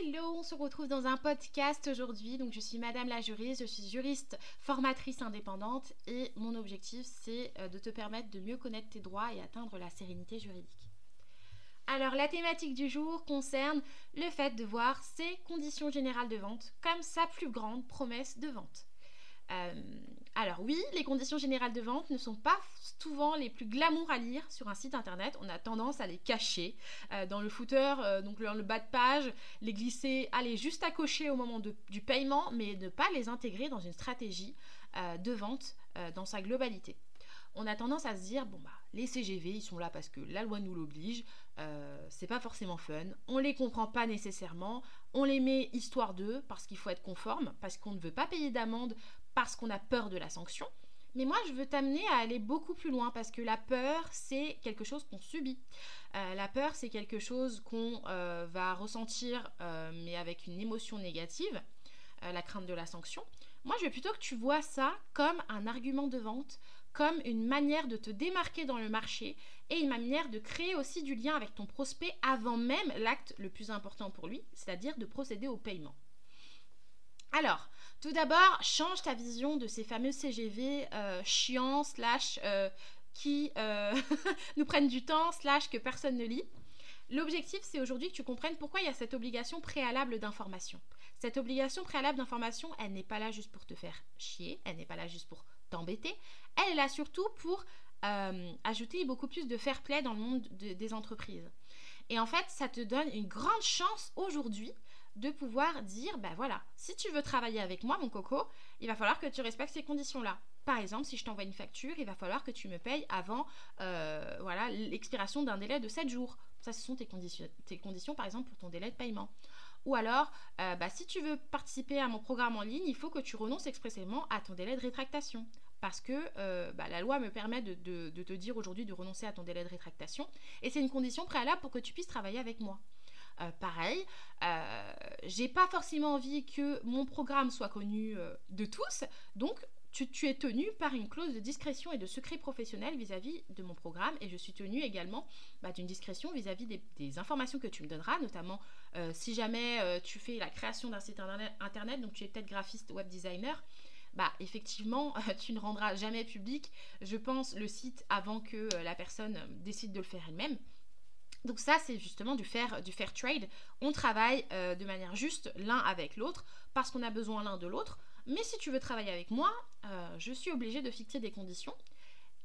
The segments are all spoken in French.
Hello, on se retrouve dans un podcast aujourd'hui. Donc je suis Madame la juriste, je suis juriste formatrice indépendante et mon objectif c'est euh, de te permettre de mieux connaître tes droits et atteindre la sérénité juridique. Alors la thématique du jour concerne le fait de voir ses conditions générales de vente comme sa plus grande promesse de vente. Euh, alors oui, les conditions générales de vente ne sont pas souvent les plus glamour à lire sur un site internet. On a tendance à les cacher euh, dans le footer, euh, donc dans le bas de page, les glisser, aller juste à cocher au moment du paiement, mais ne pas les intégrer dans une stratégie de vente dans sa globalité. On a tendance à se dire bon bah les CGV ils sont là parce que la loi nous l'oblige, c'est pas forcément fun, on les comprend pas nécessairement, on les met histoire d'eux parce qu'il faut être conforme, parce qu'on ne veut pas payer d'amende parce qu'on a peur de la sanction. Mais moi, je veux t'amener à aller beaucoup plus loin parce que la peur, c'est quelque chose qu'on subit. Euh, la peur, c'est quelque chose qu'on euh, va ressentir, euh, mais avec une émotion négative, la crainte de la sanction. Moi, je veux plutôt que tu vois ça comme un argument de vente, comme une manière de te démarquer dans le marché et une manière de créer aussi du lien avec ton prospect avant même l'acte le plus important pour lui, c'est-à-dire de procéder au paiement. Alors, tout d'abord, change ta vision de ces fameux CGV euh, chiants, slash, euh, qui euh, nous prennent du temps, slash, que personne ne lit. L'objectif, c'est aujourd'hui que tu comprennes pourquoi il y a cette obligation préalable d'information. Cette obligation préalable d'information, elle n'est pas là juste pour te faire chier, elle n'est pas là juste pour t'embêter, elle est là surtout pour ajouter beaucoup plus de fair play dans le monde des entreprises. Et en fait, ça te donne une grande chance aujourd'hui de pouvoir dire, ben voilà, si tu veux travailler avec moi, mon coco, il va falloir que tu respectes ces conditions-là. Par exemple, si je t'envoie une facture, il va falloir que tu me payes avant euh, voilà l'expiration d'un délai de 7 jours. Ça, ce sont tes conditions, tes conditions, par exemple, pour ton délai de paiement. Ou alors, euh, bah, si tu veux participer à mon programme en ligne, il faut que tu renonces expressément à ton délai de rétractation. Parce que euh, bah, la loi me permet de, te dire aujourd'hui de renoncer à ton délai de rétractation. Et c'est une condition préalable pour que tu puisses travailler avec moi. Euh, pareil. Euh, j'ai pas forcément envie que mon programme soit connu euh, de tous, donc tu, es tenu par une clause de discrétion et de secret professionnel vis-à-vis de mon programme et je suis tenu également bah, d'une discrétion vis-à-vis des, informations que tu me donneras, notamment si jamais tu fais la création d'un site internet, donc tu es peut-être graphiste web designer. Bah, effectivement, tu ne rendras jamais public, je pense, le site avant que la personne décide de le faire elle-même. Donc ça, c'est justement du fair, du fair trade. On travaille euh, de manière juste l'un avec l'autre parce qu'on a besoin l'un de l'autre. Mais si tu veux travailler avec moi, euh, je suis obligée de fixer des conditions.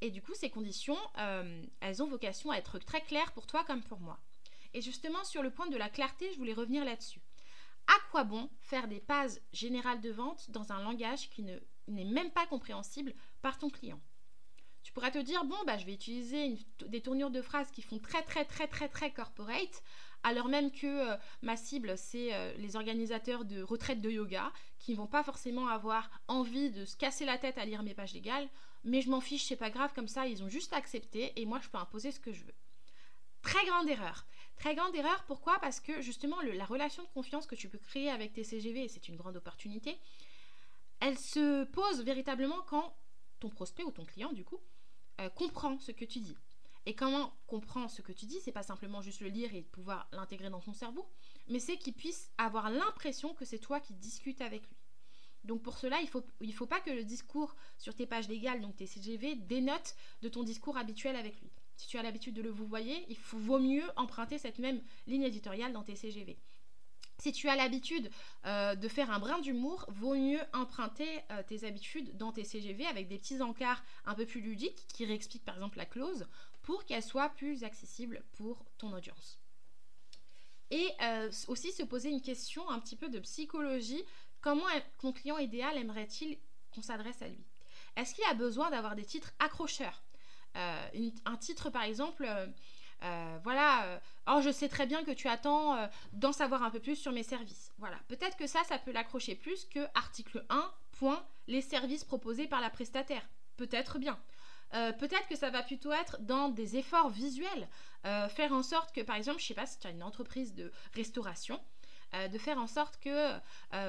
Et du coup, ces conditions, euh, elles ont vocation à être très claires pour toi comme pour moi. Et justement, sur le point de la clarté, je voulais revenir là-dessus. À quoi bon faire des pages générales de vente dans un langage qui n'est même pas compréhensible par ton client? Tu pourrais te dire, bon, bah, je vais utiliser des tournures de phrases qui font très, très, très, très, très corporate, alors même que euh, ma cible, c'est euh, les organisateurs de retraite de yoga, qui ne vont pas forcément avoir envie de se casser la tête à lire mes pages légales, mais je m'en fiche, c'est pas grave, comme ça, ils ont juste accepté, et moi, je peux imposer ce que je veux. Très grande erreur. Très grande erreur, pourquoi? Parce que justement, la relation de confiance que tu peux créer avec tes CGV, c'est une grande opportunité, elle se pose véritablement quand ton prospect ou ton client, du coup, euh, comprend ce que tu dis. Et comment comprend ce que tu dis, c'est pas simplement juste le lire et pouvoir l'intégrer dans ton cerveau, mais c'est qu'il puisse avoir l'impression que c'est toi qui discutes avec lui. Donc pour cela, il ne faut, il faut pas que le discours sur tes pages légales, donc tes CGV, dénote de ton discours habituel avec lui. Si tu as l'habitude de le vous voyez, il vaut mieux emprunter cette même ligne éditoriale dans tes CGV. Si tu as l'habitude euh, de faire un brin d'humour, vaut mieux emprunter euh, tes habitudes dans tes CGV avec des petits encarts un peu plus ludiques qui réexpliquent par exemple la clause pour qu'elle soit plus accessible pour ton audience. Et euh, aussi se poser une question un petit peu de psychologie. Comment ton client idéal aimerait-il qu'on s'adresse à lui? Est-ce qu'il a besoin d'avoir des titres accrocheurs? Un titre par exemple euh, voilà, euh, oh, je sais très bien que tu attends euh, d'en savoir un peu plus sur mes services. Voilà, peut-être que ça, ça peut l'accrocher plus que article 1, point, les services proposés par la prestataire. Peut-être bien. peut-être que ça va plutôt être dans des efforts visuels. faire en sorte que, par exemple, je sais pas si tu as une entreprise de restauration, de faire en sorte que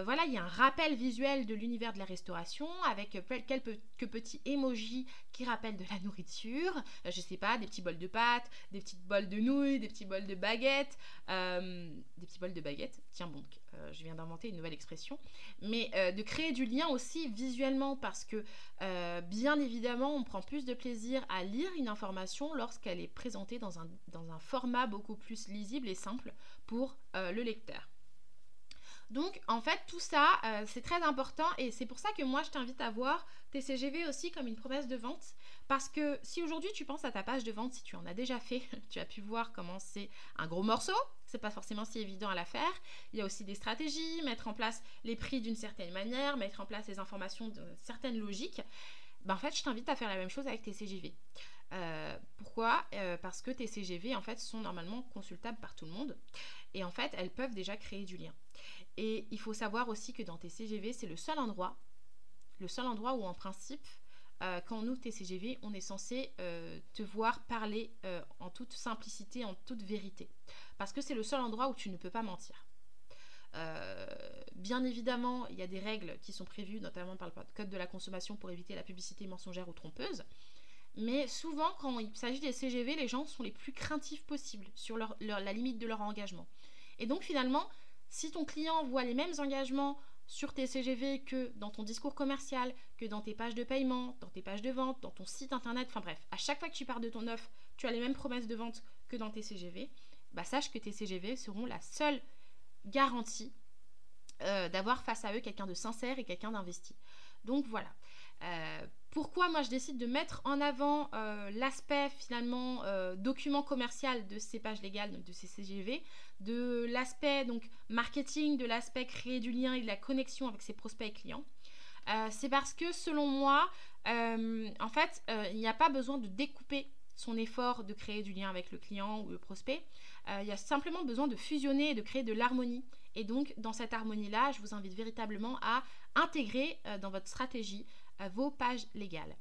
voilà, il y a un rappel visuel de l'univers de la restauration avec quelques petits emojis qui rappellent de la nourriture. je sais pas, des petits bols de pâtes, des petits bols de nouilles, des petits bols de baguettes, des petits bols de baguettes. Tiens bon, euh, je viens d'inventer une nouvelle expression, mais euh, de créer du lien aussi visuellement parce que euh, bien évidemment on prend plus de plaisir à lire une information lorsqu'elle est présentée dans un, dans un format beaucoup plus lisible et simple pour le lecteur. Donc en fait tout ça c'est très important et c'est pour ça que moi je t'invite à voir TCGV aussi comme une promesse de vente parce que si aujourd'hui tu penses à ta page de vente, si tu en as déjà fait, tu as pu voir comment c'est un gros morceau, c'est pas forcément si évident à la faire. Il y a aussi des stratégies, mettre en place les prix d'une certaine manière, mettre en place les informations de certaines logiques. Ben, en fait, je t'invite à faire la même chose avec tes CGV. Euh, pourquoi? Euh, Parce que tes CGV en fait sont normalement consultables par tout le monde et en fait elles peuvent déjà créer du lien. Et il faut savoir aussi que dans tes CGV c'est le seul endroit, le seul endroit où en principe euh, quand on ouvre tes CGV, on est censé euh, te voir parler euh, en toute simplicité, en toute vérité. Parce que c'est le seul endroit où tu ne peux pas mentir. bien évidemment, il y a des règles qui sont prévues, notamment par le code de la consommation, pour éviter la publicité mensongère ou trompeuse. Mais souvent, quand il s'agit des CGV, les gens sont les plus craintifs possibles sur la limite de leur engagement. Et donc finalement, si ton client voit les mêmes engagements sur tes CGV que dans ton discours commercial, que dans tes pages de paiement, dans tes pages de vente, dans ton site internet, enfin bref, à chaque fois que tu pars de ton offre, tu as les mêmes promesses de vente que dans tes CGV, bah sache que tes CGV seront la seule garantie euh, d'avoir face à eux quelqu'un de sincère et quelqu'un d'investi. Donc voilà. Euh, pourquoi moi je décide de mettre en avant euh, l'aspect finalement euh, document commercial de ces pages légales, de ces CGV, de l'aspect donc marketing, de l'aspect créer du lien et de la connexion avec ses prospects et clients. c'est parce que selon moi, en fait, il n'y a pas besoin de découper son effort de créer du lien avec le client ou le prospect. il y a simplement besoin de fusionner et de créer de l'harmonie. Et donc, dans cette harmonie-là, je vous invite véritablement à intégrer dans votre stratégie vos pages légales.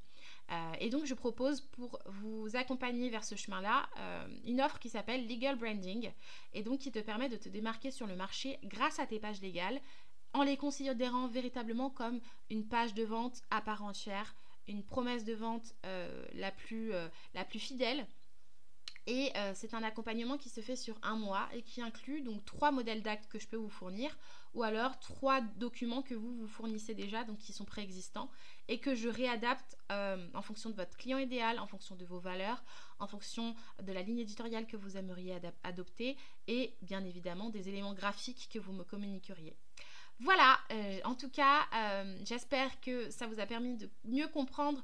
Euh, et donc je propose pour vous accompagner vers ce chemin-là euh, une offre qui s'appelle Legal Branding et donc qui te permet de te démarquer sur le marché grâce à tes pages légales en les considérant véritablement comme une page de vente à part entière, une promesse de vente euh, la, plus, la plus fidèle et euh, c'est un accompagnement qui se fait sur un mois et qui inclut donc trois modèles d'actes que je peux vous fournir ou alors trois documents que vous vous fournissez déjà, donc qui sont préexistants et que je réadapte euh, en fonction de votre client idéal, en fonction de vos valeurs, en fonction de la ligne éditoriale que vous aimeriez adopter et bien évidemment des éléments graphiques que vous me communiqueriez. Voilà, euh, en tout cas, j'espère que ça vous a permis de mieux comprendre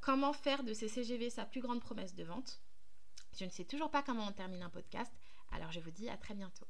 comment faire de ces CGV sa plus grande promesse de vente. Je ne sais toujours pas comment on termine un podcast, alors je vous dis à très bientôt.